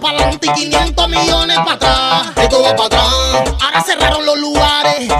Para adelante y 500 millones para atrás. Esto va para atrás, ahora cerraron los lugares,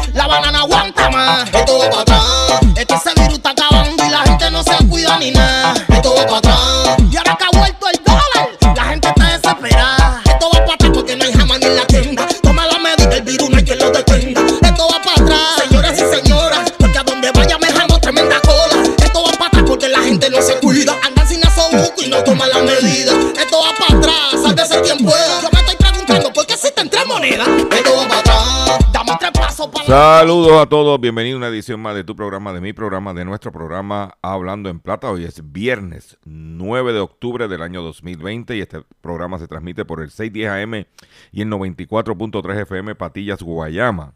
Saludos a todos, bienvenido a una edición más de tu programa, de mi programa, de nuestro programa Hablando en Plata. Hoy es viernes 9 de octubre del año 2020 y este programa se transmite por el 610 AM y el 94.3 FM Patillas Guayama,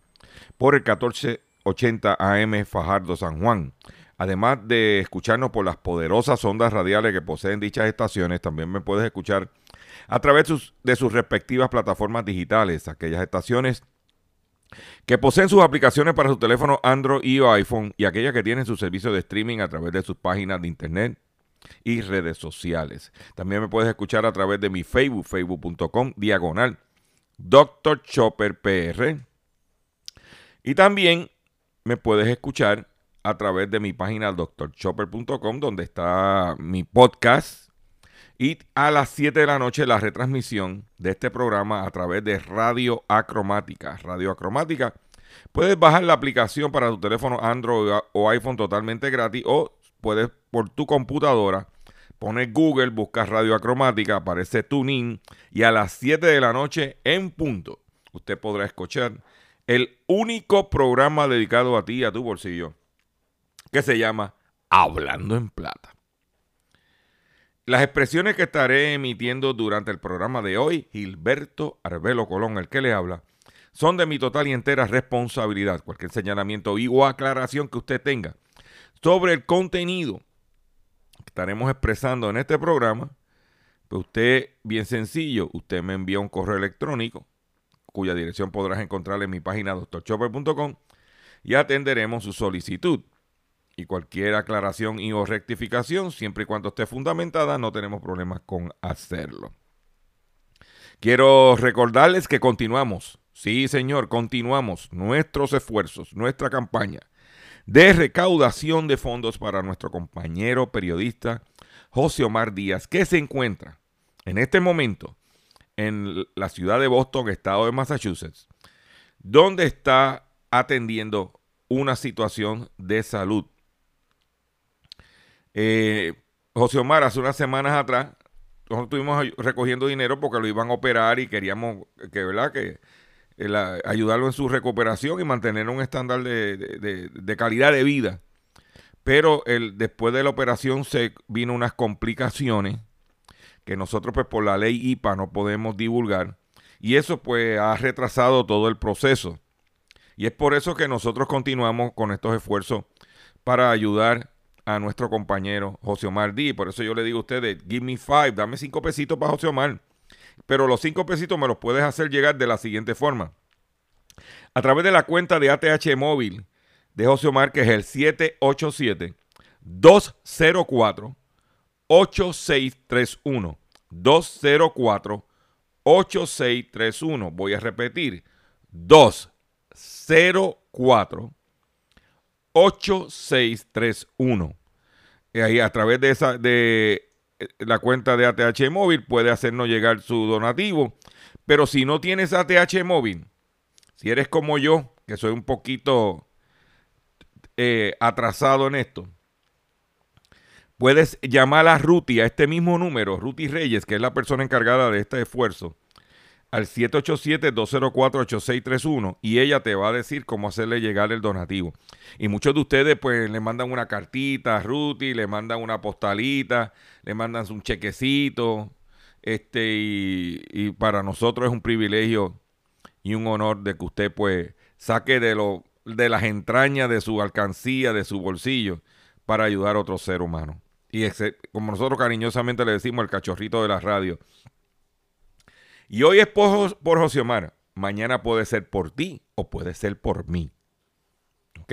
por el 1480 AM Fajardo San Juan. Además de escucharnos por las poderosas ondas radiales que poseen dichas estaciones, también me puedes escuchar a través de sus, respectivas plataformas digitales, aquellas estaciones poseen sus aplicaciones para su teléfono Android y iPhone y aquellas que tienen su servicio de streaming a través de sus páginas de internet y redes sociales. También me puedes escuchar a través de mi Facebook, facebook.com, diagonal, Dr. Chopper PR. Y también me puedes escuchar a través de mi página drchopper.com, donde está mi podcast. Y a las 7 de la noche la retransmisión de este programa a través de Radio Acromática. Radio Acromática. Puedes bajar la aplicación para tu teléfono Android o iPhone totalmente gratis o puedes por tu computadora poner Google, buscar Radio Acromática, aparece TuneIn y a las 7 de la noche en punto usted podrá escuchar el único programa dedicado a ti a tu bolsillo que se llama Hablando en Plata. Las expresiones que estaré emitiendo durante el programa de hoy, Gilberto Arbelo Colón, el que le habla, son de mi total y entera responsabilidad. Cualquier señalamiento y o aclaración que usted tenga sobre el contenido que estaremos expresando en este programa, pues usted, bien sencillo, usted me envía un correo electrónico, cuya dirección podrás encontrar en mi página doctorchopper.com y atenderemos su solicitud. Y cualquier aclaración y o rectificación, siempre y cuando esté fundamentada, no tenemos problemas con hacerlo. Quiero recordarles que continuamos, sí señor, continuamos nuestros esfuerzos, nuestra campaña de recaudación de fondos para nuestro compañero periodista José Omar Díaz, que se encuentra en este momento en la ciudad de Boston, estado de Massachusetts, donde está atendiendo una situación de salud. Eh, José Omar, hace unas semanas atrás, nosotros estuvimos recogiendo dinero porque lo iban a operar y queríamos que, ¿verdad? que el, ayudarlo en su recuperación y mantener un estándar de calidad de vida. Pero el, después de la operación se vino unas complicaciones que nosotros pues por la ley IPA no podemos divulgar. Y eso pues ha retrasado todo el proceso. Y es por eso que nosotros continuamos con estos esfuerzos para ayudar a nuestro compañero José Omar Díaz. Por eso yo le digo a ustedes, give me five, dame cinco pesitos para José Omar. Pero los cinco pesitos me los puedes hacer llegar de la siguiente forma. A través de la cuenta de ATH móvil de José Omar, que es el 787 204 8631 204 8631. Voy a repetir. 204 8631. Y ahí a través de esa de eh, la cuenta de ATH móvil puede hacernos llegar su donativo. Pero si no tienes ATH móvil, si eres como yo, que soy un poquito eh, atrasado en esto, puedes llamar a Ruti a este mismo número, Ruti Reyes, que es la persona encargada de este esfuerzo, al 787-204-8631 y ella te va a decir cómo hacerle llegar el donativo. Y muchos de ustedes pues le mandan una cartita a Ruti, le mandan una postalita, le mandan un chequecito Este, y, para nosotros es un privilegio y un honor de que usted pues saque de lo de las entrañas de su alcancía, de su bolsillo, para ayudar a otro ser humano. Y como nosotros cariñosamente le decimos el cachorrito de la radio. Y hoy es por, por José Omar. Mañana puede ser por ti o puede ser por mí. ¿Ok?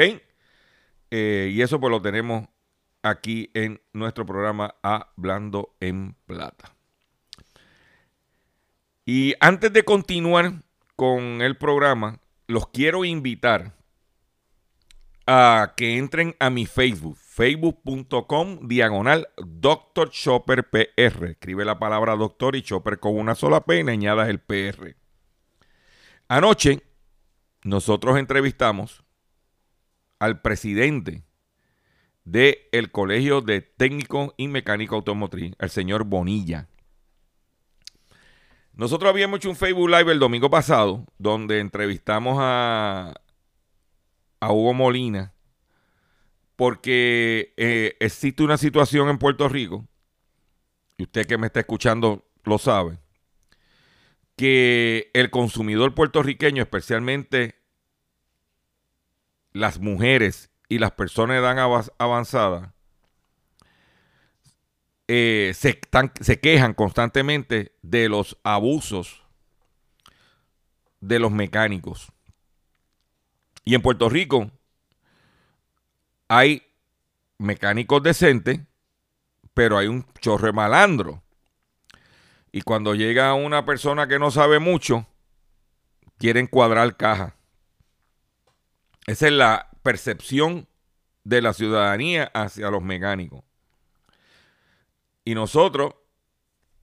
Eh, y eso pues lo tenemos aquí en nuestro programa Hablando en Plata. Y antes de continuar con el programa, los quiero invitar a que entren a mi Facebook, facebook.com diagonal Dr. Chopper PR. Escribe la palabra doctor y Chopper con una sola P y añadas el PR. Anoche nosotros entrevistamos al presidente del Colegio de Técnico y Mecánico Automotriz, el señor Bonilla. Nosotros habíamos hecho un Facebook Live el domingo pasado, donde entrevistamos a, a Hugo Molina, porque eh, existe una situación en Puerto Rico, y usted que me está escuchando lo sabe, que el consumidor puertorriqueño, especialmente las mujeres y las personas de edad avanzada, eh, se, se quejan constantemente de los abusos de los mecánicos. Y en Puerto Rico hay mecánicos decentes, pero hay un chorre malandro. Y cuando llega una persona que no sabe mucho, quieren cuadrar caja. Esa es la percepción de la ciudadanía hacia los mecánicos. Y nosotros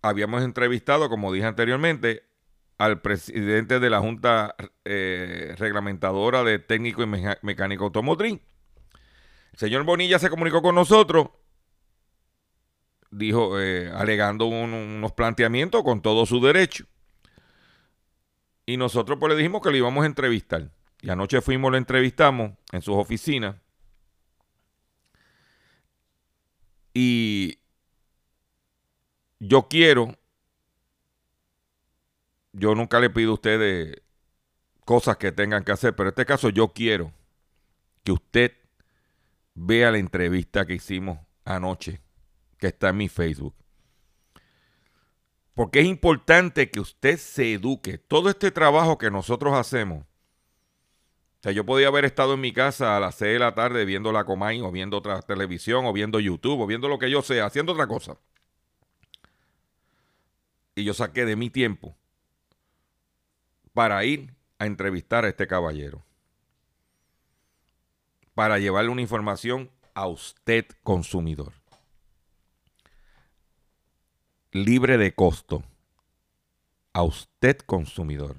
habíamos entrevistado, como dije anteriormente, al presidente de la Junta eh, Reglamentadora de Técnico y Mecánico Automotriz. El señor Bonilla se comunicó con nosotros dijo, eh, alegando unos planteamientos con todo su derecho. Y nosotros pues le dijimos que lo íbamos a entrevistar. Y anoche fuimos, lo entrevistamos en sus oficinas. Y yo quiero, yo nunca le pido a ustedes cosas que tengan que hacer, pero en este caso yo quiero que usted vea la entrevista que hicimos anoche que está en mi Facebook. Porque es importante que usted se eduque. Todo este trabajo que nosotros hacemos. O sea, yo podía haber estado en mi casa a las 6 de la tarde viendo la Comay o viendo otra televisión o viendo YouTube o viendo lo que yo sea, haciendo otra cosa. Y yo saqué de mi tiempo para ir a entrevistar a este caballero. Para llevarle una información a usted consumidor libre de costo a usted consumidor.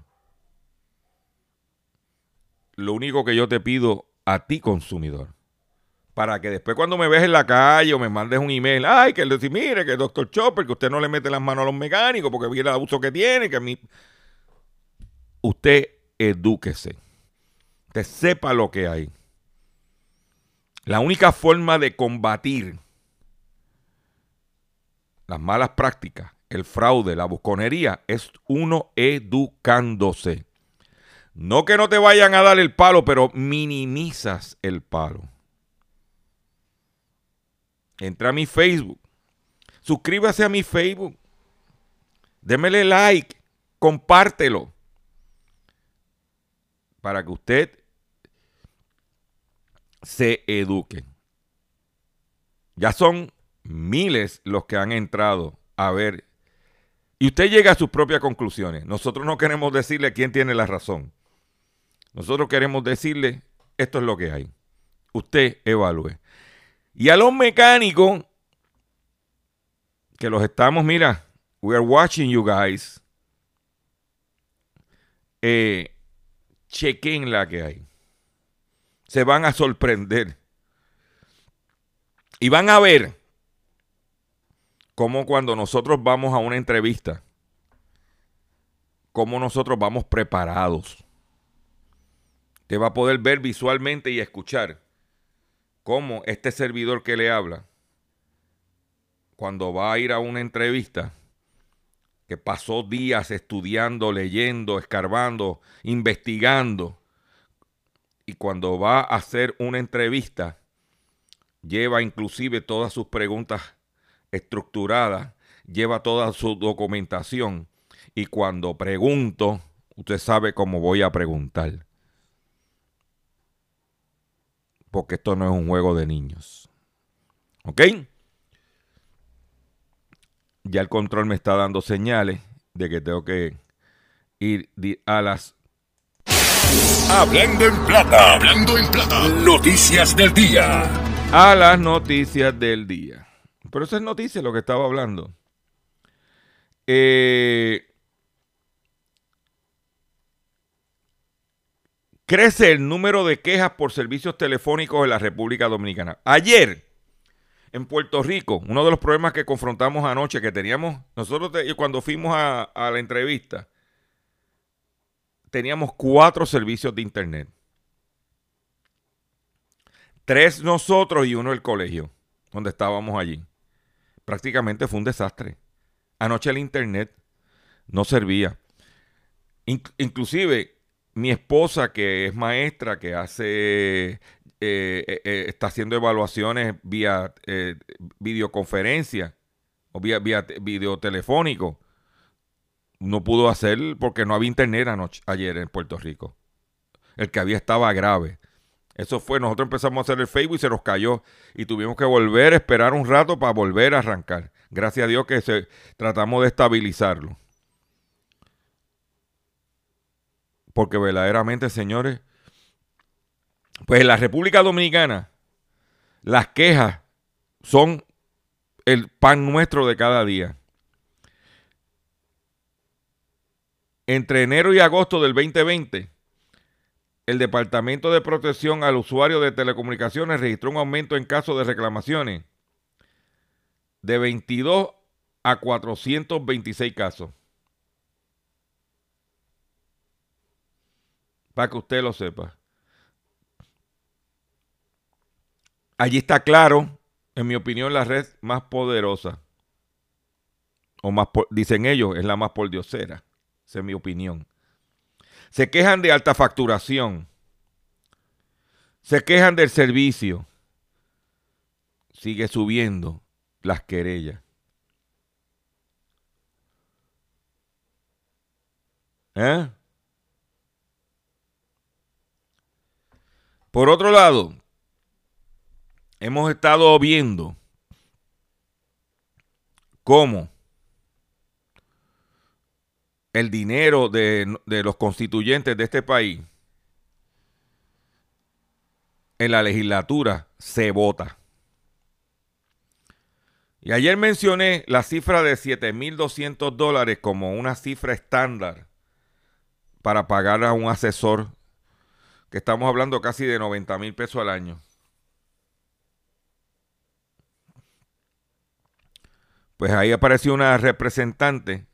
Lo único que yo te pido a ti consumidor, para que después cuando me ves en la calle o me mandes un email, ay, que decir, mire, que el doctor Chopper, que usted no le mete las manos a los mecánicos porque viene el abuso que tiene, que a mí... Usted edúquese. Usted sepa lo que hay. La única forma de combatir las malas prácticas, el fraude, la busconería, es uno educándose. No que no te vayan a dar el palo, pero minimizas el palo. Entra a mi Facebook. Suscríbase a mi Facebook. Démele like. Compártelo. Para que usted se eduque. Ya son miles los que han entrado a ver. Y usted llega a sus propias conclusiones. Nosotros no queremos decirle quién tiene la razón. Nosotros queremos decirle, esto es lo que hay. Usted evalúe. Y a los mecánicos, que los estamos, mira, we are watching you guys. Eh, chequen la que hay. Se van a sorprender. Y van a ver como cuando nosotros vamos a una entrevista, cómo nosotros vamos preparados. Te va a poder ver visualmente y escuchar cómo este servidor que le habla, cuando va a ir a una entrevista, que pasó días estudiando, leyendo, escarbando, investigando, y cuando va a hacer una entrevista, lleva inclusive todas sus preguntas estructuradas, lleva toda su documentación, y cuando pregunto, usted sabe cómo voy a preguntar. Porque esto no es un juego de niños. ¿Ok? Ya el control me está dando señales de que tengo que ir a las... Hablando en plata, hablando en plata. Noticias del día. A las noticias del día. Pero eso es noticia lo que estaba hablando. Eh, crece el número de quejas por servicios telefónicos en la República Dominicana. Ayer, en Puerto Rico, uno de los problemas que confrontamos anoche, que teníamos, nosotros cuando fuimos a, a la entrevista, teníamos cuatro servicios de Internet. Tres nosotros y uno el colegio, donde estábamos allí. Prácticamente fue un desastre. Anoche el Internet no servía. inclusive mi esposa, que es maestra, que hace, eh, eh, eh, está haciendo evaluaciones vía videoconferencia o vía, vía video telefónico, no pudo hacer porque no había internet anoche, ayer en Puerto Rico. El que había estaba grave. Eso fue, nosotros empezamos a hacer el Facebook y se nos cayó y tuvimos que volver esperar un rato para volver a arrancar. Gracias a Dios que se, tratamos de estabilizarlo. Porque verdaderamente, señores, pues en la República Dominicana las quejas son el pan nuestro de cada día. Entre enero y agosto del 2020, el Departamento de Protección al Usuario de Telecomunicaciones registró un aumento en casos de reclamaciones de 22 a 426 casos. para que usted lo sepa. Allí está claro, en mi opinión, la red más poderosa. O más, dicen ellos, es la más por diosera. Esa es mi opinión. Se quejan de alta facturación. Se quejan del servicio. Sigue subiendo las querellas. ¿Eh? Por otro lado, hemos estado viendo cómo el dinero de, los constituyentes de este país en la legislatura se vota. Y ayer mencioné la cifra de 7.200 dólares como una cifra estándar para pagar a un asesor que estamos hablando casi de 90 mil pesos al año. Pues ahí apareció una representante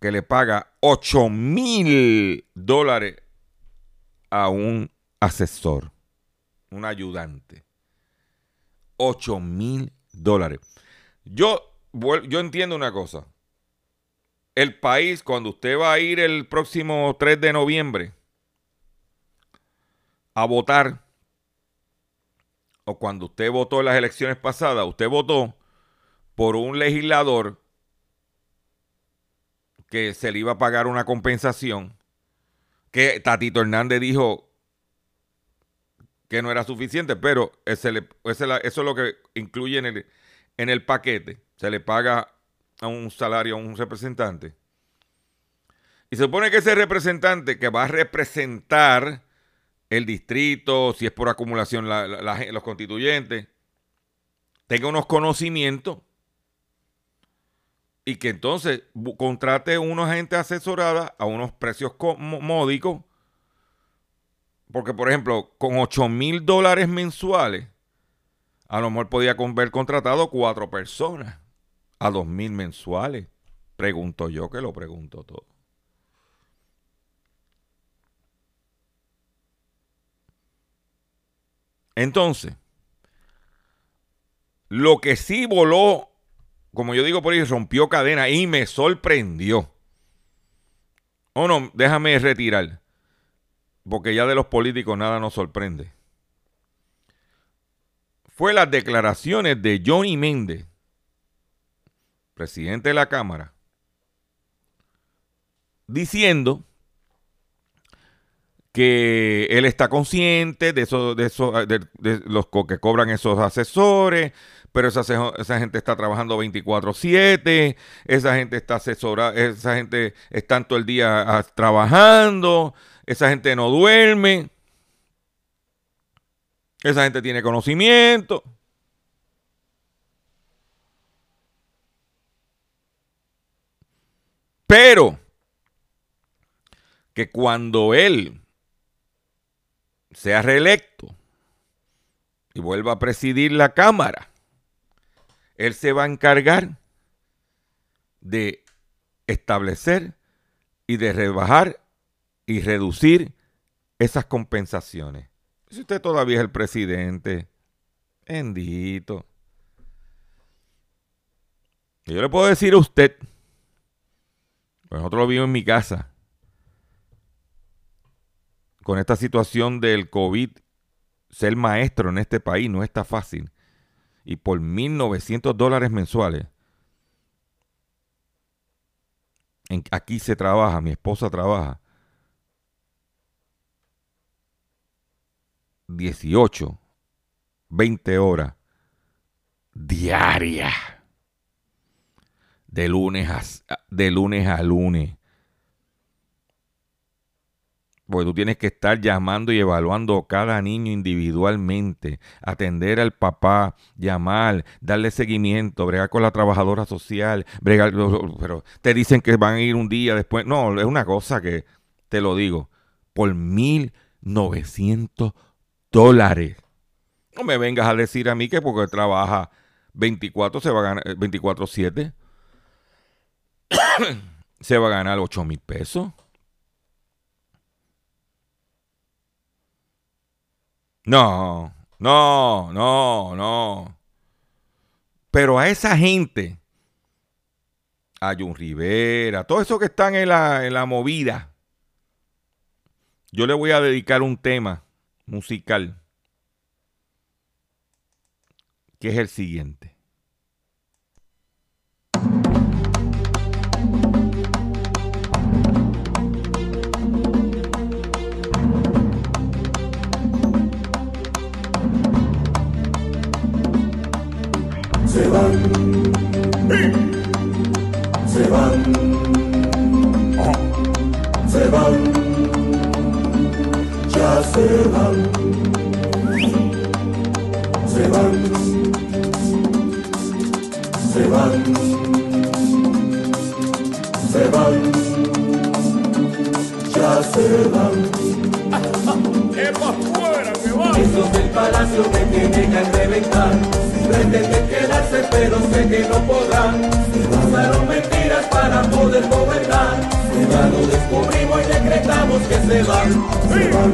que le paga 8 mil dólares a un asesor, un ayudante. 8 mil dólares. Yo, yo entiendo una cosa el país, cuando usted va a ir el próximo 3 de noviembre a votar, o cuando usted votó en las elecciones pasadas, usted votó por un legislador que se le iba a pagar una compensación, que Tatito Hernández dijo que no era suficiente, pero eso es lo que incluye en el, en el paquete. Se le paga a un salario a un representante. Y se supone que ese representante que va a representar el distrito, si es por acumulación los constituyentes, tenga unos conocimientos y que entonces contrate una gente asesorada a unos precios módicos. Porque, por ejemplo, con 8 mil dólares mensuales, a lo mejor podía haber contratado cuatro personas a dos mil mensuales? Pregunto yo que lo pregunto todo. Entonces, lo que sí voló como yo digo por ahí, rompió cadena y me sorprendió. Oh, no, déjame retirar. Porque ya de los políticos nada nos sorprende. Fue las declaraciones de Johnny Méndez, presidente de la Cámara, diciendo que él está consciente de, eso, de, eso, de, los que cobran esos asesores, pero esa, gente está trabajando 24/7, esa gente está asesorada, esa gente está todo el día ah, trabajando, esa gente no duerme, esa gente tiene conocimiento. Pero que cuando él sea reelecto y vuelva a presidir la Cámara, él se va a encargar de establecer y de rebajar y reducir esas compensaciones. Si usted todavía es el presidente, bendito. yo le puedo decir a usted, pues nosotros lo vimos en mi casa, con esta situación del COVID, ser maestro en este país no está fácil. Y por 1.900 dólares mensuales, aquí se trabaja, mi esposa trabaja 18, 20 horas diarias. De lunes a, de lunes a lunes. Porque tú tienes que estar llamando y evaluando cada niño individualmente, atender al papá, llamar, darle seguimiento, bregar con la trabajadora social, bregar, pero te dicen que van a ir un día después. No, es una cosa que, te lo digo, por 1.900 dólares. No me vengas a decir a mí que porque trabaja 24 se va a ganar 24-7 se va a ganar 8 mil pesos. No, no, no, no. Pero a esa gente, a Jun Rivera, todos esos que están en la, en la movida, yo le voy a dedicar un tema musical, que es el siguiente. Se van, se van, se van, se van, ya se van. Esos del palacio me tienen que reventar pretenden quedarse pero sé que no podrán. Usaron mentiras para poder gobernar. Ya lo descubrimos y decretamos que se van. Se van.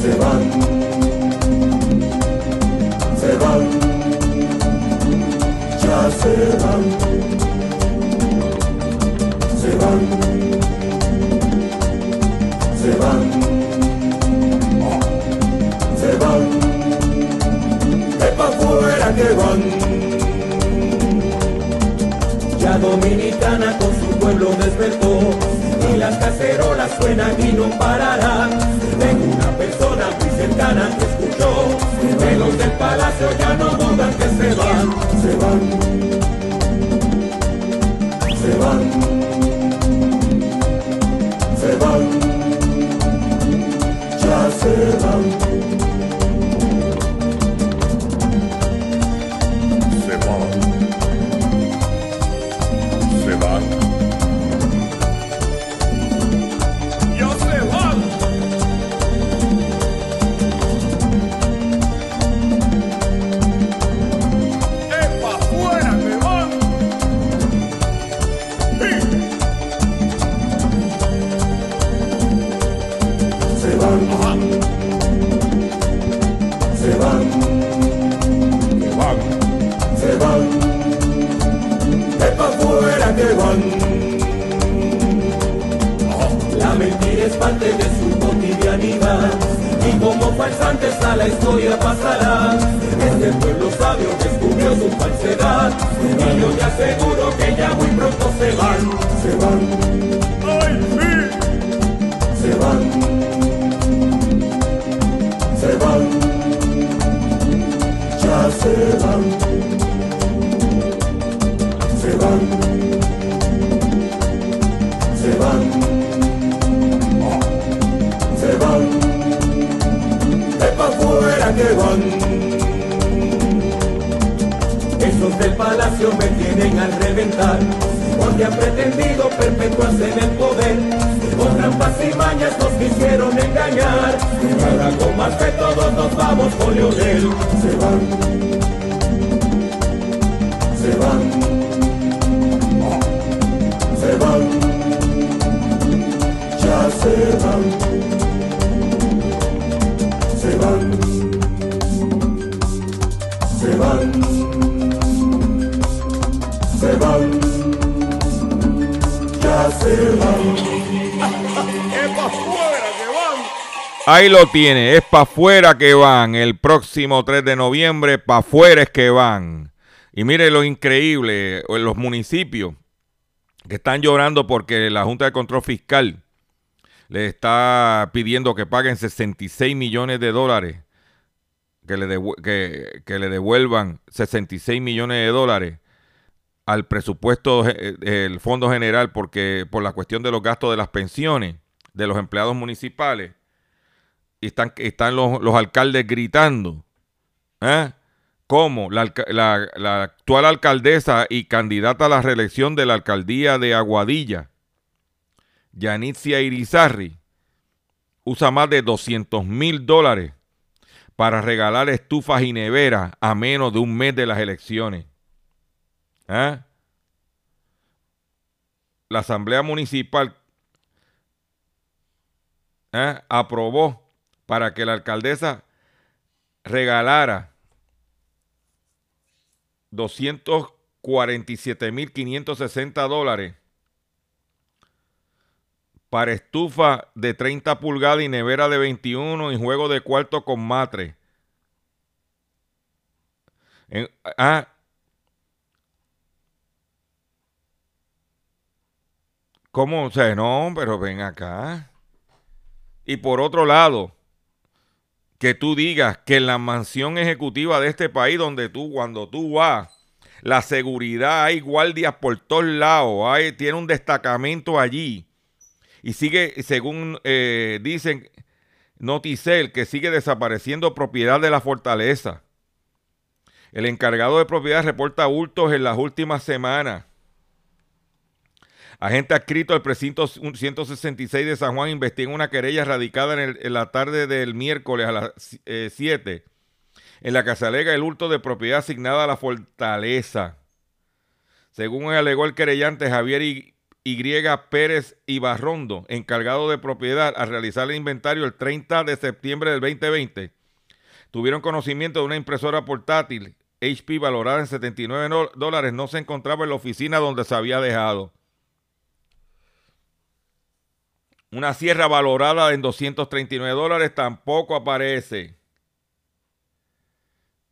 Se van. Se van. Ya se van. Se van. Se van. Se van que van. Ya Dominicana con su pueblo despertó y las cacerolas suenan y no pararán. Tengo una persona muy cercana que escuchó que los del palacio ya no dudan que se van, se van, se van, se van, ya se van. Van. La mentira es parte de su cotidianidad y como falsantes a la historia pasará. Este pueblo sabio descubrió su falsedad y yo te aseguro que ya muy pronto se van, se van. ¡Ay, sí! Se van, se van, ya se van, que van. Esos del palacio me tienen al reventar, porque han pretendido perpetuarse en el poder. Con trampas y mañas nos quisieron engañar, ahora con más que todos nos vamos con Leonel. Se van, se van, se van, ya se van, Ahí lo tiene, es para afuera que van. El próximo 3 de noviembre, para afuera es que van. Y mire lo increíble, en los municipios que están llorando porque la Junta de Control Fiscal le está pidiendo que paguen 66 millones de dólares, que le, que, que le devuelvan 66 millones de dólares al presupuesto eh, del Fondo General porque por la cuestión de los gastos de las pensiones de los empleados municipales y están, están los, alcaldes gritando. ¿eh? ¿Cómo? La, la, actual alcaldesa y candidata a la reelección de la alcaldía de Aguadilla, Yanitzia Irizarri, usa más de 200 mil dólares para regalar estufas y neveras a menos de un mes de las elecciones. ¿Eh? La Asamblea Municipal ¿eh? aprobó para que la alcaldesa regalara 247.560 dólares para estufa de 30 pulgadas y nevera de 21 y juego de cuarto con matre. ah, ¿Cómo? O sea, no, pero ven acá. Y por otro lado, que tú digas que en la mansión ejecutiva de este país, donde tú, cuando tú vas, la seguridad, hay guardias por todos lados, hay, tiene un destacamento allí. Y sigue, según eh, dicen Noticel, que sigue desapareciendo propiedad de la fortaleza. El encargado de propiedad reporta hurtos en las últimas semanas. Agente adscrito al precinto 166 de San Juan investiga una querella radicada en, la tarde del miércoles a las 7 eh, en la que se alega el hurto de propiedad asignada a la fortaleza. Según alegó el querellante Javier y, Pérez Ibarrondo, encargado de propiedad, al realizar el inventario el 30 de septiembre del 2020, tuvieron conocimiento de una impresora portátil HP valorada en 79 dólares no se encontraba en la oficina donde se había dejado. Una sierra valorada en 239 dólares tampoco aparece.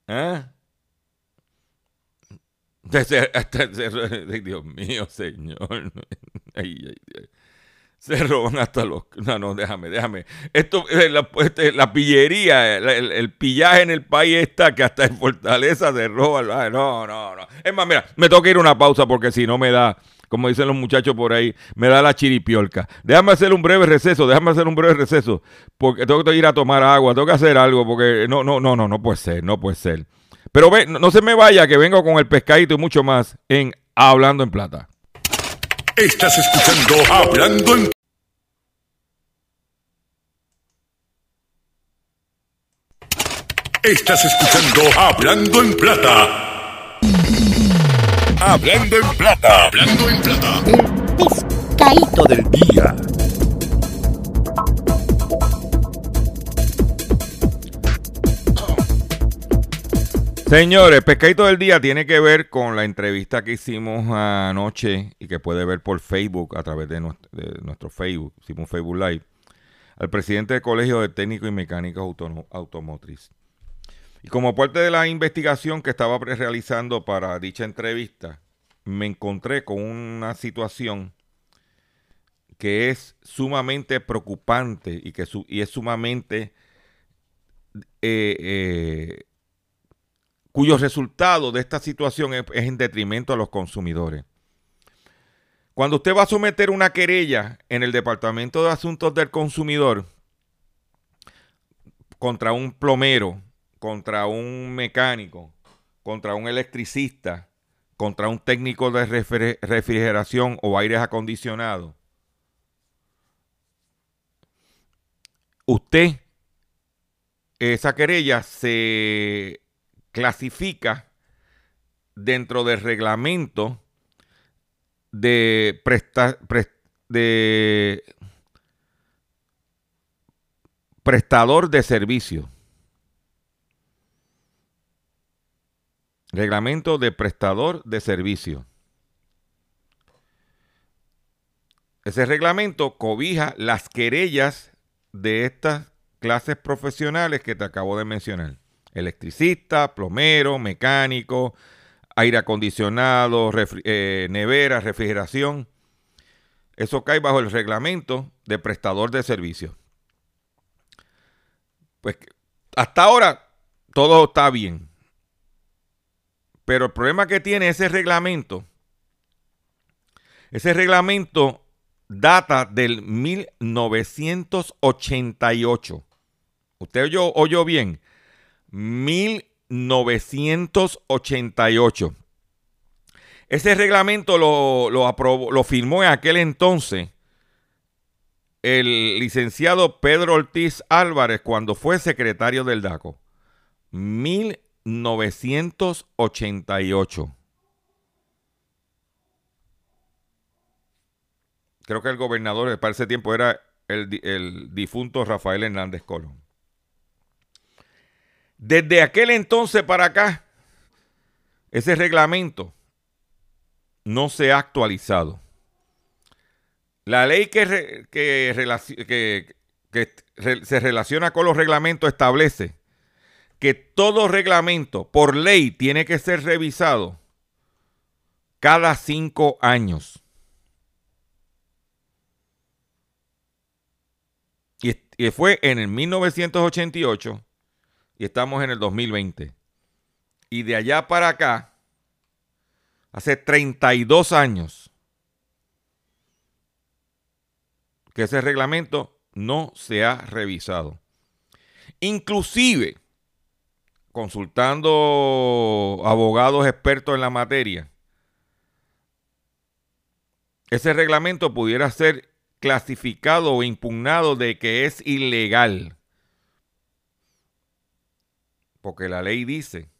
¿Eh? Dios mío, señor. Se roban hasta los... No, no, déjame, déjame. Esto, eh, la, este, la pillería, el, pillaje en el país está que hasta en Fortaleza se roban. No, no, no. Es más, mira, me toca ir a una pausa porque si no me da como dicen los muchachos por ahí, me da la chiripiolca. Déjame hacer un breve receso, déjame hacer un breve receso, porque tengo que ir a tomar agua, tengo que hacer algo, porque no, no, no, no, no puede ser, no puede ser. Pero ve, no, se me vaya, que vengo con el pescadito y mucho más en Hablando en Plata. Estás escuchando Hablando en Estás escuchando Hablando en Plata. Hablando en plata. Hablando en plata. El pescadito del día. Señores, pescadito del día tiene que ver con la entrevista que hicimos anoche y que puede ver por Facebook a través de nuestro, de nuestro Facebook, hicimos un Facebook Live, al presidente del Colegio de Técnicos y Mecánicos Autono- Automotriz. Y como parte de la investigación que estaba realizando para dicha entrevista, me encontré con una situación que es sumamente preocupante y que su- y es sumamente eh, eh, cuyo resultado de esta situación es, es en detrimento a los consumidores. Cuando usted va a someter una querella en el Departamento de Asuntos del Consumidor contra un plomero, contra un mecánico, contra un electricista, contra un técnico de refri- refrigeración o aires acondicionados, usted, esa querella se clasifica dentro del reglamento de, de prestador de servicio. Reglamento de prestador de servicio. Ese reglamento cobija las querellas de estas clases profesionales que te acabo de mencionar. Electricista, plomero, mecánico, aire acondicionado, eh, nevera, refrigeración. Eso cae bajo el reglamento de prestador de servicio. Pues hasta ahora todo está bien. Pero el problema que tiene ese reglamento, ese reglamento data del 1988. Usted oyó, bien. 1988. Ese reglamento lo, lo, aprobó- lo firmó en aquel entonces el licenciado Pedro Ortiz Álvarez cuando fue secretario del DACO. 1988. Creo que el gobernador para ese tiempo era el, di- el difunto Rafael Hernández Colón. Desde aquel entonces para acá, ese reglamento no se ha actualizado. La ley que, que se relaciona con los reglamentos establece que todo reglamento por ley tiene que ser revisado cada cinco años. Y, fue en el 1988 y estamos en el 2020. Y de allá para acá, hace 32 años, que ese reglamento no se ha revisado. Inclusive, consultando abogados expertos en la materia, ese reglamento pudiera ser clasificado o impugnado de que es ilegal. Porque la ley dice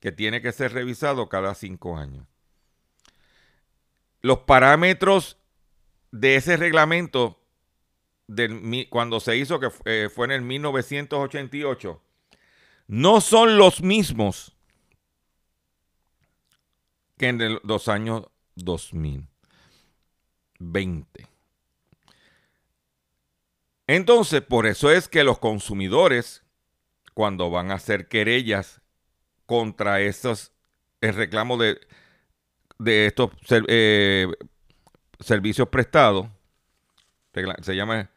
que tiene que ser revisado cada cinco años. Los parámetros de ese reglamento, cuando se hizo, que eh, fue en el 1988, no son los mismos que en los años 2020. Entonces, por eso es que los consumidores, cuando van a hacer querellas contra esos, el reclamo de, de estos eh, servicios prestados, se llama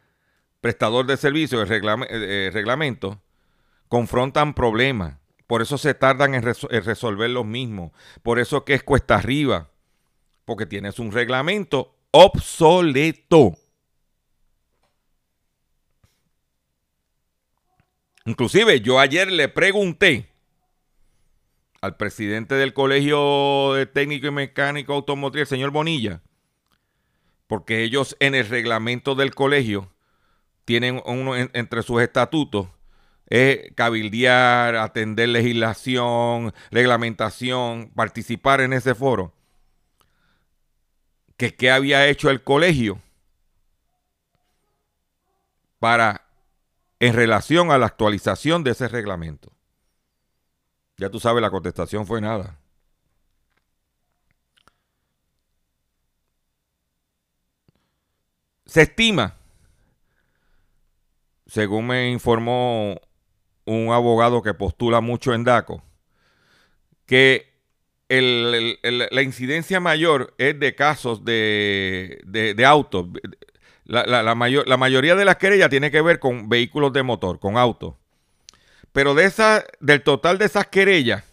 prestador de servicios, el eh, eh, reglamento, confrontan problemas. Por eso se tardan en, reso- en resolver los mismos. Por eso que es cuesta arriba. Porque tienes un reglamento obsoleto. Inclusive yo ayer le pregunté al presidente del Colegio de Técnico y Mecánico Automotriz, el señor Bonilla, porque ellos en el reglamento del colegio tienen uno en- entre sus estatutos es cabildear, atender legislación, reglamentación, participar en ese foro. Que qué había hecho el colegio para en relación a la actualización de ese reglamento. Ya tú sabes, la contestación fue nada. Se estima, según me informó un abogado que postula mucho en DACO, que la incidencia mayor es de casos de, de, autos. La, mayor, la mayoría de las querellas tiene que ver con vehículos de motor, con autos. Pero de esa, del total de esas querellas,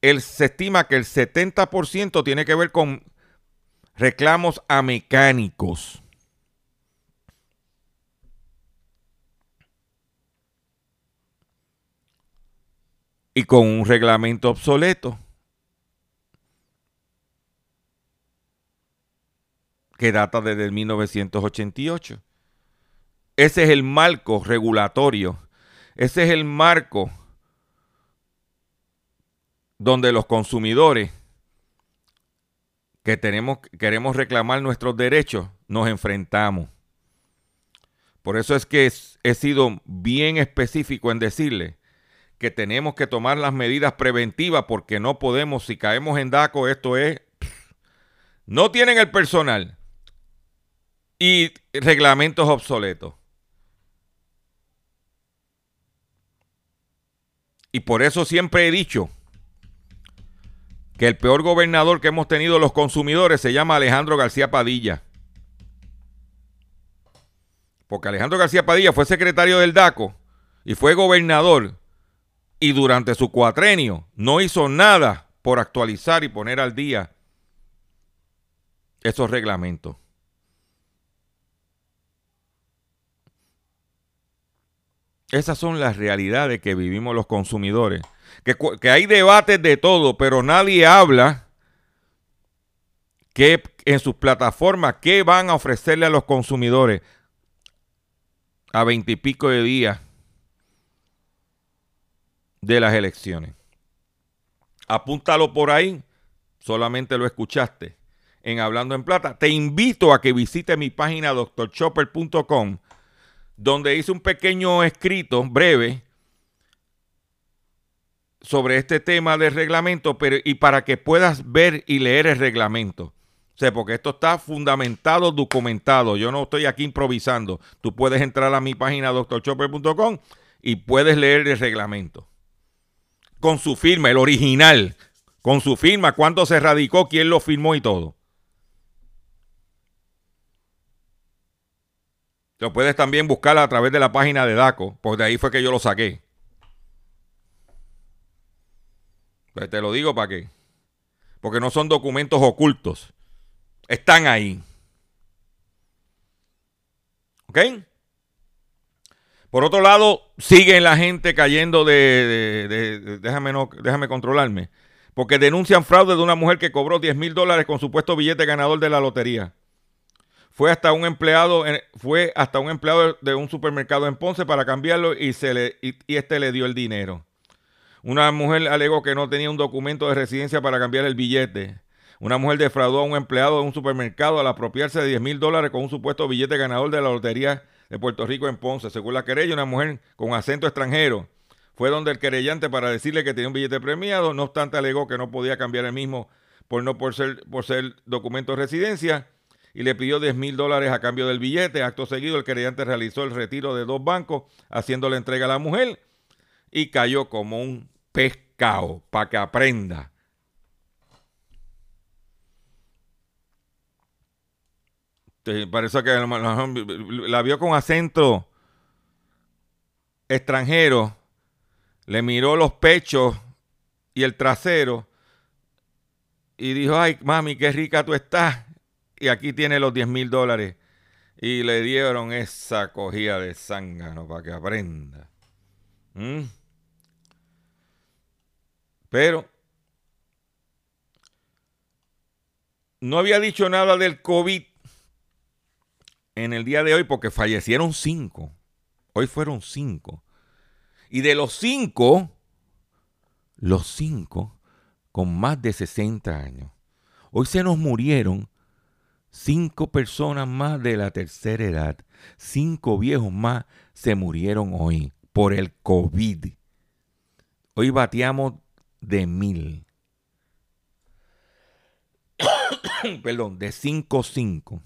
el, se estima que el 70% tiene que ver con reclamos a mecánicos. Y con un reglamento obsoleto que data desde el 1988. Ese es el marco regulatorio, ese es el marco donde los consumidores que tenemos, queremos reclamar nuestros derechos nos enfrentamos. Por eso es que he sido bien específico en decirle que tenemos que tomar las medidas preventivas porque no podemos, si caemos en DACO, esto es, no tienen el personal y reglamentos obsoletos. Y por eso siempre he dicho que el peor gobernador que hemos tenido los consumidores se llama Alejandro García Padilla. Porque Alejandro García Padilla fue secretario del DACO y fue gobernador y durante su cuatrenio no hizo nada por actualizar y poner al día esos reglamentos. Esas son las realidades que vivimos los consumidores. Que, hay debates de todo, pero nadie habla que en sus plataformas qué van a ofrecerle a los consumidores a veintipico de días de las elecciones. Apúntalo por ahí, solamente lo escuchaste en Hablando en Plata. Te invito a que visite mi página doctorchopper.com, donde hice un pequeño escrito breve sobre este tema del reglamento, pero y para que puedas ver y leer el reglamento. O porque esto está fundamentado, documentado. Yo no estoy aquí improvisando. Tú puedes entrar a mi página doctorchopper.com y puedes leer el reglamento con su firma, el original, con su firma, cuándo se radicó, quién lo firmó y todo. Lo puedes también buscar a través de la página de DACO, porque de ahí fue que yo lo saqué. Pues te lo digo para qué. Porque no son documentos ocultos. Están ahí. ¿Ok? Por otro lado, siguen la gente cayendo de, déjame, no, déjame controlarme, porque denuncian fraude de una mujer que cobró 10 mil dólares con supuesto billete ganador de la lotería. Fue hasta un empleado, fue hasta un empleado de un supermercado en Ponce para cambiarlo y, se le, y, este le dio el dinero. Una mujer alegó que no tenía un documento de residencia para cambiar el billete. Una mujer defraudó a un empleado de un supermercado al apropiarse de 10 mil dólares con un supuesto billete ganador de la lotería de Puerto Rico en Ponce. Según la querella, una mujer con acento extranjero fue donde el querellante para decirle que tenía un billete premiado, no obstante alegó que no podía cambiar el mismo por no por ser, por ser documento de residencia y le pidió 10 mil dólares a cambio del billete. Acto seguido, el querellante realizó el retiro de dos bancos, haciéndole entrega a la mujer y cayó como un pescado para que aprenda. Parece que la, vio con acento extranjero, le miró los pechos y el trasero y dijo, ay, mami, qué rica tú estás. Y aquí tiene los 10 mil dólares. Y le dieron esa cogida de zángano para que aprenda. ¿Mm? Pero no había dicho nada del COVID en el día de hoy porque fallecieron cinco. Hoy fueron cinco. Y de los cinco, los cinco con más de 60 años. Hoy se nos murieron cinco personas más de la tercera edad. Cinco viejos más se murieron hoy por el COVID. Hoy bateamos de mil. Perdón, de 5-5.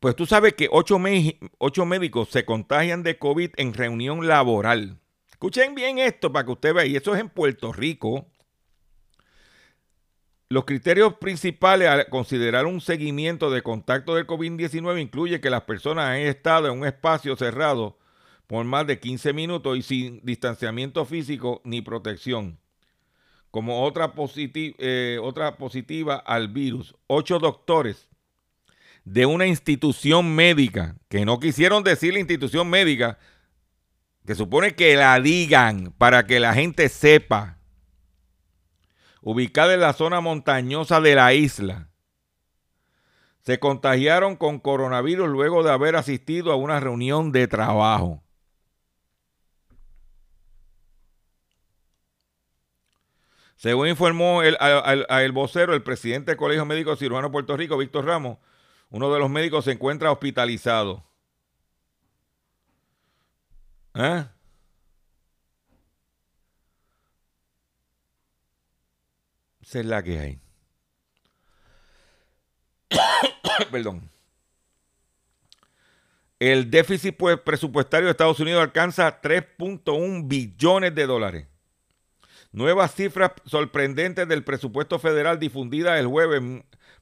Pues tú sabes que ocho, médicos se contagian de COVID en reunión laboral. Escuchen bien esto para que usted vea, y eso es en Puerto Rico. Los criterios principales al considerar un seguimiento de contacto del COVID-19 incluye que las personas han estado en un espacio cerrado por más de 15 minutos y sin distanciamiento físico ni protección. Como otra, eh, otra positiva al virus, ocho doctores de una institución médica, que no quisieron decir la institución médica, que supone que la digan para que la gente sepa, ubicada en la zona montañosa de la isla, se contagiaron con coronavirus luego de haber asistido a una reunión de trabajo. Según informó el, el vocero, el presidente del Colegio Médico Cirujano de Puerto Rico, Víctor Ramos, uno de los médicos se encuentra hospitalizado. ¿Eh? Esa es la que hay. Perdón. El déficit pues, presupuestario de Estados Unidos alcanza 3.1 billones de dólares. Nuevas cifras sorprendentes del presupuesto federal difundidas el jueves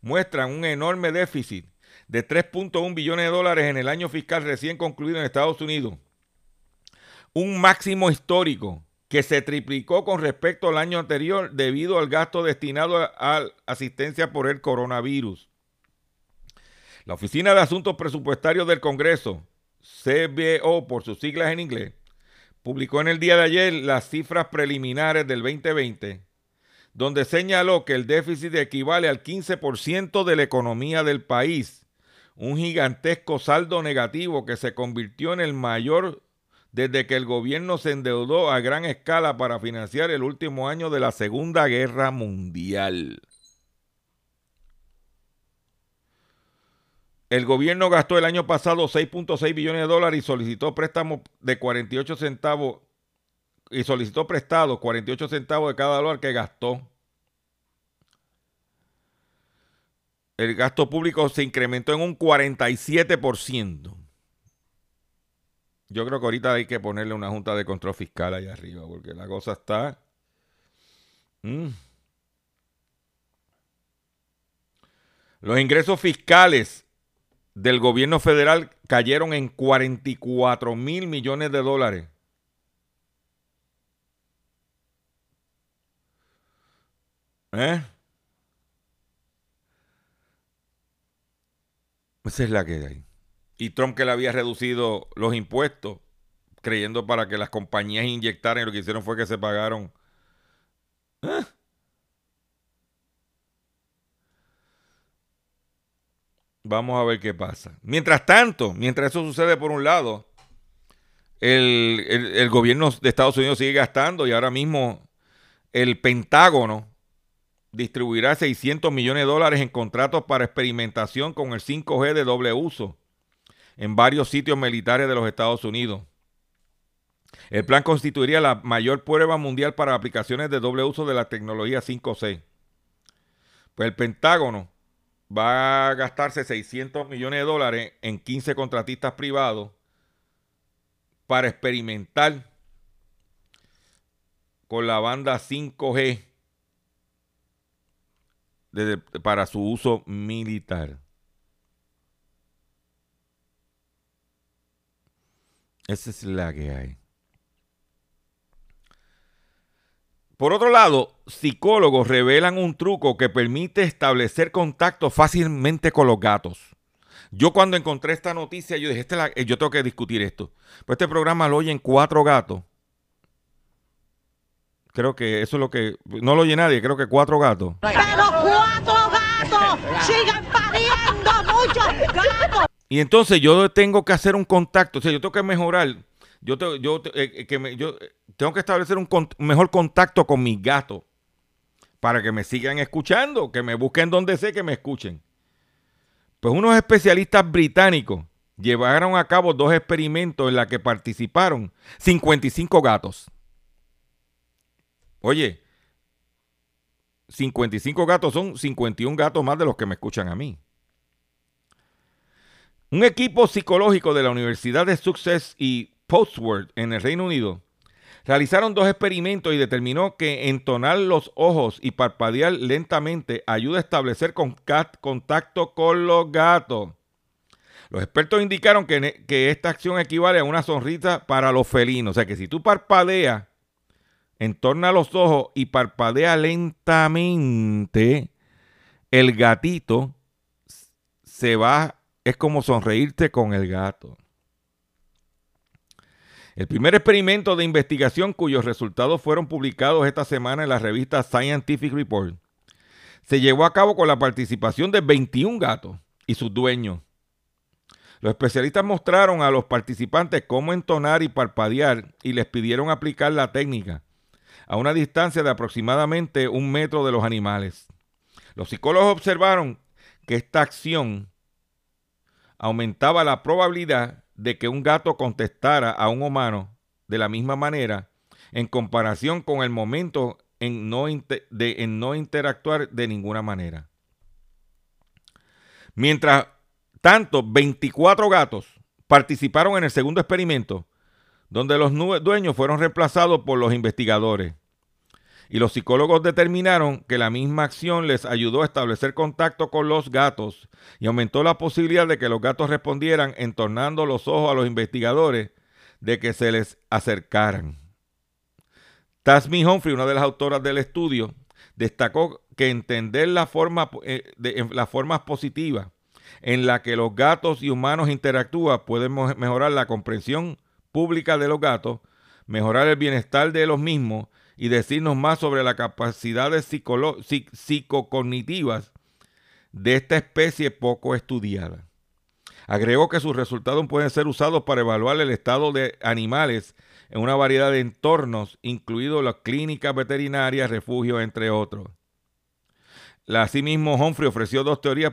muestran un enorme déficit de 3.1 billones de dólares en el año fiscal recién concluido en Estados Unidos. Un máximo histórico que se triplicó con respecto al año anterior debido al gasto destinado a, asistencia por el coronavirus. La Oficina de Asuntos Presupuestarios del Congreso, CBO por sus siglas en inglés, publicó en el día de ayer las cifras preliminares del 2020, donde señaló que el déficit equivale al 15% de la economía del país un gigantesco saldo negativo que se convirtió en el mayor desde que el gobierno se endeudó a gran escala para financiar el último año de la Segunda Guerra Mundial. El gobierno gastó el año pasado 6.6 billones de dólares y solicitó préstamos de 48 centavos y solicitó prestados 48 centavos de cada dólar que gastó. El gasto público se incrementó en un 47%. Yo creo que ahorita hay que ponerle una junta de control fiscal ahí arriba, porque la cosa está... Mm. Los ingresos fiscales del gobierno federal cayeron en 44 mil millones de dólares. ¿Eh? Esa es la que hay. Y Trump que le había reducido los impuestos, creyendo para que las compañías inyectaran, y lo que hicieron fue que se pagaron. ¿Eh? Vamos a ver qué pasa. Mientras tanto, mientras eso sucede por un lado, el, el, gobierno de Estados Unidos sigue gastando y ahora mismo el Pentágono distribuirá 600 millones de dólares en contratos para experimentación con el 5G de doble uso en varios sitios militares de los Estados Unidos. El plan constituiría la mayor prueba mundial para aplicaciones de doble uso de la tecnología 5C. Pues el Pentágono va a gastarse 600 millones de dólares en 15 contratistas privados para experimentar con la banda 5G para su uso militar. Esa es la que hay. Por otro lado, psicólogos revelan un truco que permite establecer contacto fácilmente con los gatos. Yo cuando encontré esta noticia, yo dije, este yo tengo que discutir esto. Pues este programa lo oyen cuatro gatos. Creo que eso es lo que... No lo oye nadie, creo que cuatro gatos. Pero cuatro gatos sigan pariendo muchos gatos. Y entonces yo tengo que hacer un contacto, o sea, yo tengo que mejorar, yo, yo, eh, que yo tengo que establecer un mejor contacto con mis gatos para que me sigan escuchando, que me busquen donde sé que me escuchen. Pues unos especialistas británicos llevaron a cabo dos experimentos en los que participaron 55 gatos. Oye, 55 gatos son 51 gatos más de los que me escuchan a mí. Un equipo psicológico de la Universidad de Success y Postword en el Reino Unido realizaron dos experimentos y determinó que entonar los ojos y parpadear lentamente ayuda a establecer contacto con los gatos. Los expertos indicaron que, que, esta acción equivale a una sonrisa para los felinos. O sea que si tú parpadeas, entorna los ojos y parpadea lentamente, el gatito se va, es como sonreírte con el gato. El primer experimento de investigación cuyos resultados fueron publicados esta semana en la revista Scientific Report se llevó a cabo con la participación de 21 gatos y sus dueños. Los especialistas mostraron a los participantes cómo entonar y parpadear y les pidieron aplicar la técnica a una distancia de aproximadamente un metro de los animales. Los psicólogos observaron que esta acción aumentaba la probabilidad de que un gato contestara a un humano de la misma manera en comparación con el momento en no, de, en no interactuar de ninguna manera. Mientras tanto, 24 gatos participaron en el segundo experimento, donde los dueños fueron reemplazados por los investigadores. Y los psicólogos determinaron que la misma acción les ayudó a establecer contacto con los gatos y aumentó la posibilidad de que los gatos respondieran entornando los ojos a los investigadores de que se les acercaran. Tasmi Humphrey, una de las autoras del estudio, destacó que entender eh, las formas positivas en la que los gatos y humanos interactúan puede mejorar la comprensión pública de los gatos, mejorar el bienestar de los mismos y decirnos más sobre las capacidades psicocognitivas de esta especie poco estudiada. Agregó que sus resultados pueden ser usados para evaluar el estado de animales en una variedad de entornos, incluidos las clínicas veterinarias, refugios, entre otros. Asimismo, Humphrey ofreció dos teorías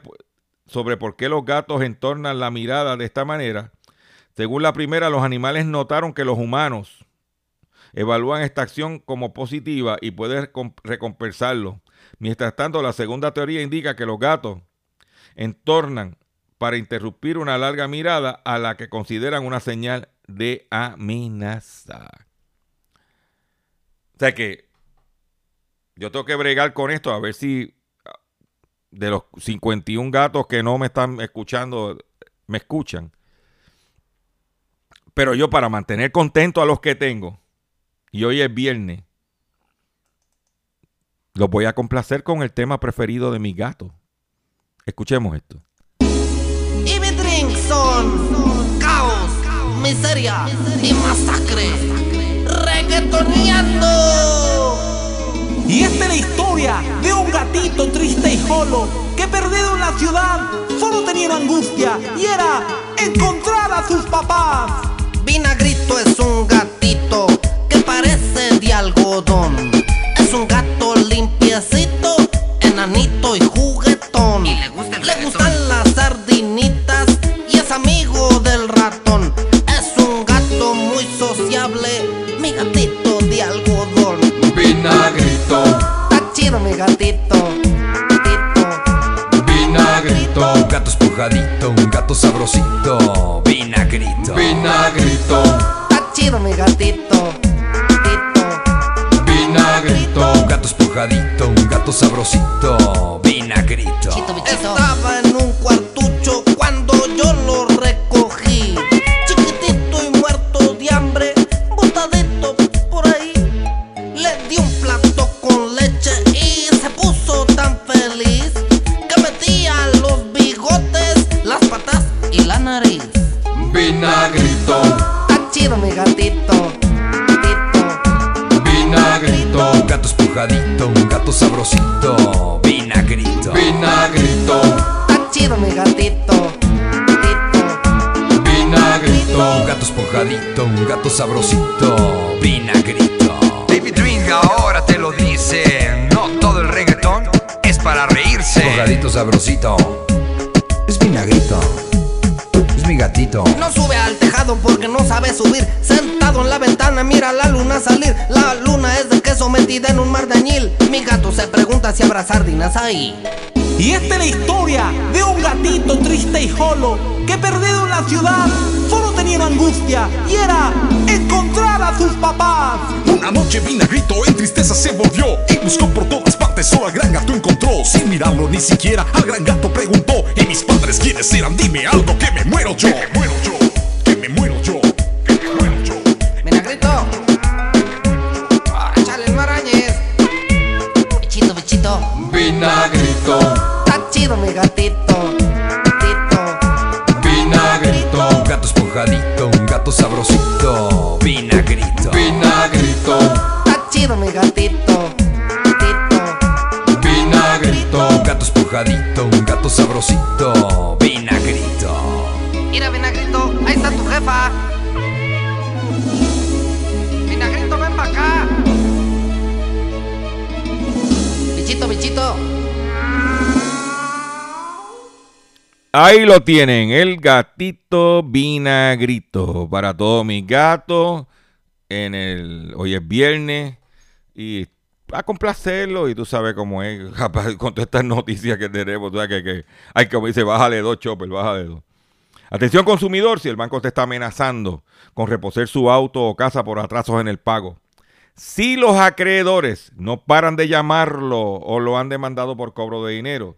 sobre por qué los gatos entornan la mirada de esta manera. Según la primera, los animales notaron que los humanos evalúan esta acción como positiva y pueden recompensarlo. Mientras tanto, la segunda teoría indica que los gatos entornan para interrumpir una larga mirada a la que consideran una señal de amenaza. O sea que yo tengo que bregar con esto a ver si de los 51 gatos que no me están escuchando, me escuchan. Pero yo para mantener contento a los que tengo, y hoy es viernes, los voy a complacer con el tema preferido de mi gato. Escuchemos esto. Y mi drink son caos, miseria y masacre. Reggaetoneando. Y esta es la historia de un gatito triste y solo que perdido en la ciudad solo tenía angustia y era encontrar a sus papás. Vinagrito es un gatito parece de algodón. Es un gato limpiecito, enanito y juguetón. le, gustan las sardinitas y es amigo del ratón. Es un gato muy sociable, mi gatito de algodón. Vinagrito. Está chido mi gatito. Vinagrito. Un gato espujadito, un gato sabrosito. Vinagrito. Vinagrito. Mi gatito. Un gato espujadito, un gato sabrosito, vinagrito. Estaba en habrá sardinas ahí. Y esta es la historia de un gatito triste y jolo que perdido en la ciudad solo tenía una angustia y era encontrar a sus papás. Una noche vinagrito en tristeza se volvió y buscó por todas partes, solo al gran gato encontró. Sin mirarlo ni siquiera, al gran gato preguntó: ¿Y mis padres quiénes eran? Dime algo que me muero yo. Que me muero Vinagrito, Está chido mi gatito. Gatito. vinagrito, Un gato esponjadito, un gato sabrosito. Vinagrito. vinagrito, Está chido mi gatito. Gatito. vinagrito, Un gato esponjadito, un gato sabrosito. Vinagrito. Mira, Vinagrito, ahí está tu jefa. Ahí lo tienen, el gatito vinagrito. Para todos mis gatos. En el, hoy es viernes. Y a complacerlo. Y tú sabes cómo es. Con todas estas noticias que tenemos. Tú sabes que, que hay como dice, bájale dos, chopper, bájale dos. Atención consumidor, si el banco te está amenazando con reposer su auto o casa por atrasos en el pago. Si los acreedores no paran de llamarlo o lo han demandado por cobro de dinero.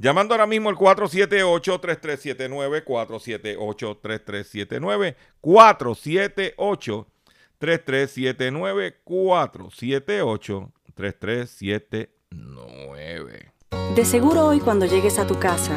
llamando ahora mismo al 478-3379, 478-3379, 478-3379, 478-3379. De seguro hoy cuando llegues a tu casa,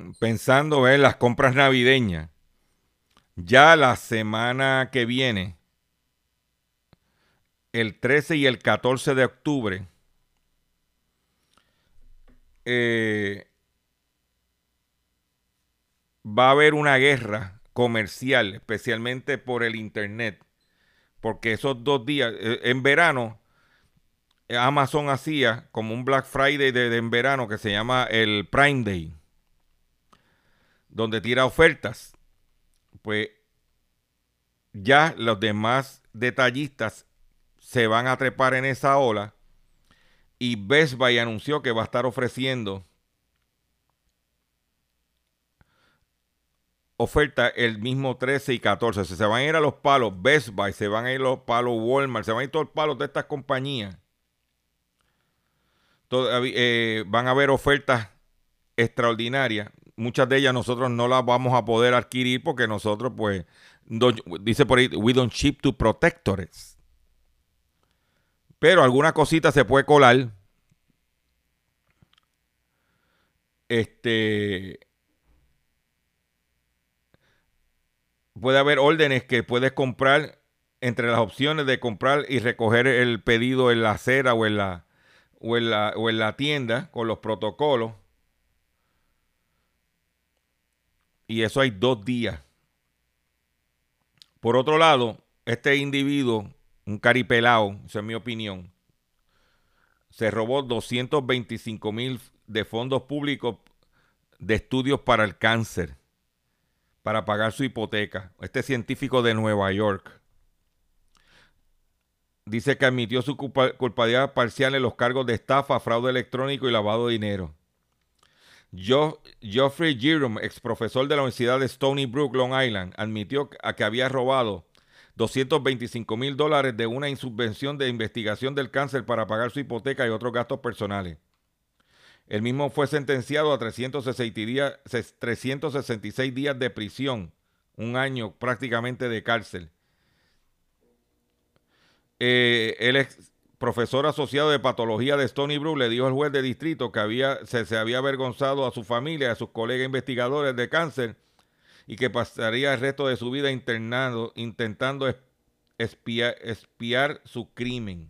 pensando en las compras navideñas, ya la semana que viene, el 13 y el 14 de octubre, eh, va a haber una guerra comercial, especialmente por el Internet, porque esos dos días, eh, en verano, Amazon hacía como un Black Friday de, de en verano que se llama el Prime Day, donde tira ofertas. Pues ya los demás detallistas se van a trepar en esa ola y Best Buy anunció que va a estar ofreciendo oferta el mismo 13 y 14. Se van a ir a los palos Best Buy, se van a ir a los palos Walmart, se van a ir todos los palos de estas compañías. Todavía, eh, van a haber ofertas extraordinarias. Muchas de ellas nosotros no las vamos a poder adquirir porque nosotros, pues, dice por ahí, we don't ship to protectores. Pero alguna cosita se puede colar. Este. Puede haber órdenes que puedes comprar entre las opciones de comprar y recoger el pedido en la acera o en la, o en la, o en la tienda con los protocolos. Y eso hay dos días. Por otro lado, este individuo, un caripelao, esa es mi opinión, se robó 225 mil de fondos públicos de estudios para el cáncer, para pagar su hipoteca. Este científico de Nueva York dice que admitió su culpa- culpabilidad parcial en los cargos de estafa, fraude electrónico y lavado de dinero. Geoffrey Jerome, ex profesor de la Universidad de Stony Brook, Long Island, admitió a que había robado 225 mil dólares de una insubvención de investigación del cáncer para pagar su hipoteca y otros gastos personales. El mismo fue sentenciado a 366 días, 366 días de prisión, un año prácticamente de cárcel. Eh, profesor asociado de patología de Stony Brook, le dijo al juez de distrito que había, se, se había avergonzado a su familia, a sus colegas investigadores de cáncer y que pasaría el resto de su vida internado, intentando espiar, espiar su crimen.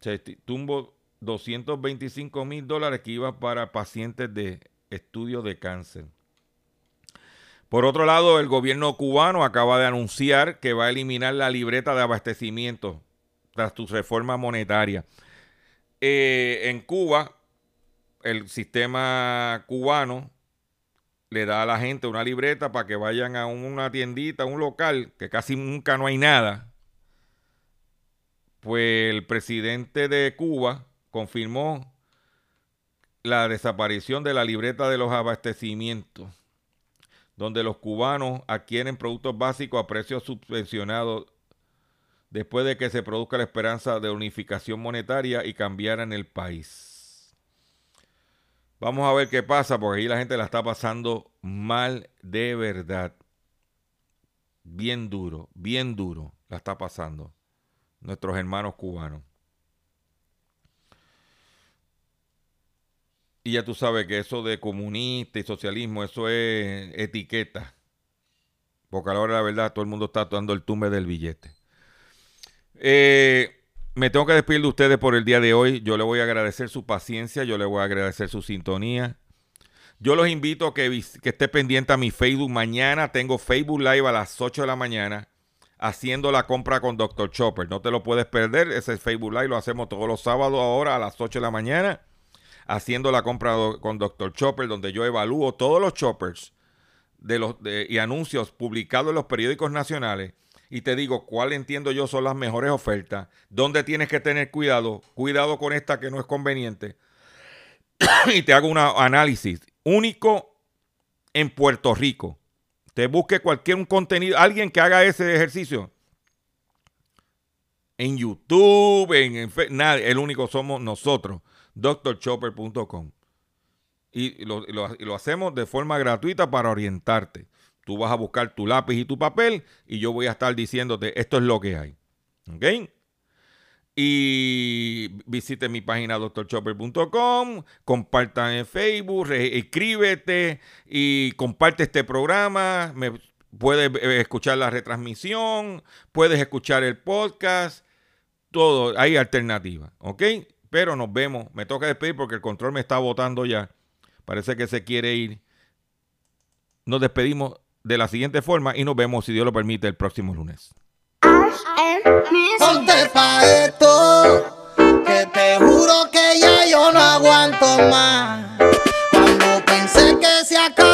Se tumbó 225 mil dólares que iba para pacientes de estudio de cáncer. Por otro lado, el gobierno cubano acaba de anunciar que va a eliminar la libreta de abastecimiento tras su reforma monetaria. Eh, en Cuba, el sistema cubano le da a la gente una libreta para que vayan a una tiendita, a un local, que casi nunca no hay nada. Pues el presidente de Cuba confirmó la desaparición de la libreta de los abastecimientos, donde los cubanos adquieren productos básicos a precios subvencionados después de que se produzca la esperanza de unificación monetaria y cambiara en el país. Vamos a ver qué pasa, porque ahí la gente la está pasando mal de verdad. Bien duro, bien duro la está pasando nuestros hermanos cubanos. Y ya tú sabes que eso de comunista y socialismo, eso es etiqueta. Porque a la hora la verdad todo el mundo está dando el tumbe del billete. Eh, me tengo que despedir de ustedes por el día de hoy. Yo le voy a agradecer su paciencia, yo le voy a agradecer su sintonía. Yo los invito a que, que esté pendiente a mi Facebook. Mañana tengo Facebook Live a las 8 de la mañana haciendo la compra con Dr. Chopper. No te lo puedes perder. Ese Facebook Live lo hacemos todos los sábados ahora a las 8 de la mañana. Haciendo la compra con Dr. Chopper, donde yo evalúo todos los choppers y anuncios publicados en los periódicos nacionales y te digo cuál entiendo yo son las mejores ofertas, dónde tienes que tener cuidado, cuidado con esta que no es conveniente, y te hago un análisis único en Puerto Rico. Te busque cualquier un contenido, alguien que haga ese ejercicio. En YouTube, en, nada, el único somos nosotros, drchopper.com. Y lo, lo hacemos de forma gratuita para orientarte. Tú vas a buscar tu lápiz y tu papel y yo voy a estar diciéndote esto es lo que hay. ¿Ok? Y visite mi página doctorchopper.com, compartan en Facebook, escríbete y comparte este programa. Me, puedes eh, escuchar la retransmisión, puedes escuchar el podcast, todo, hay alternativas, ¿ok? Pero nos vemos, me toca despedir porque el control me está votando ya. Parece que se quiere ir. Nos despedimos de la siguiente forma y nos vemos, si Dios lo permite, el próximo lunes. Que te juro que ya yo no aguanto más. Cuando pensé que se acababa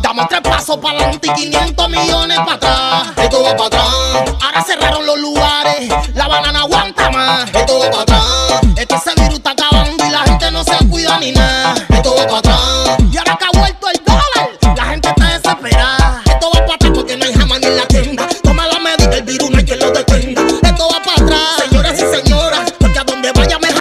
Damos tres pasos para adelante y 500 millones para atrás. Esto va para atrás. Ahora cerraron los lugares, la banana aguanta más. Esto va para atrás. Es que ese virus está acabando y la gente no se cuida ni nada. Esto va para atrás. Y ahora que ha vuelto el dólar, la gente está desesperada.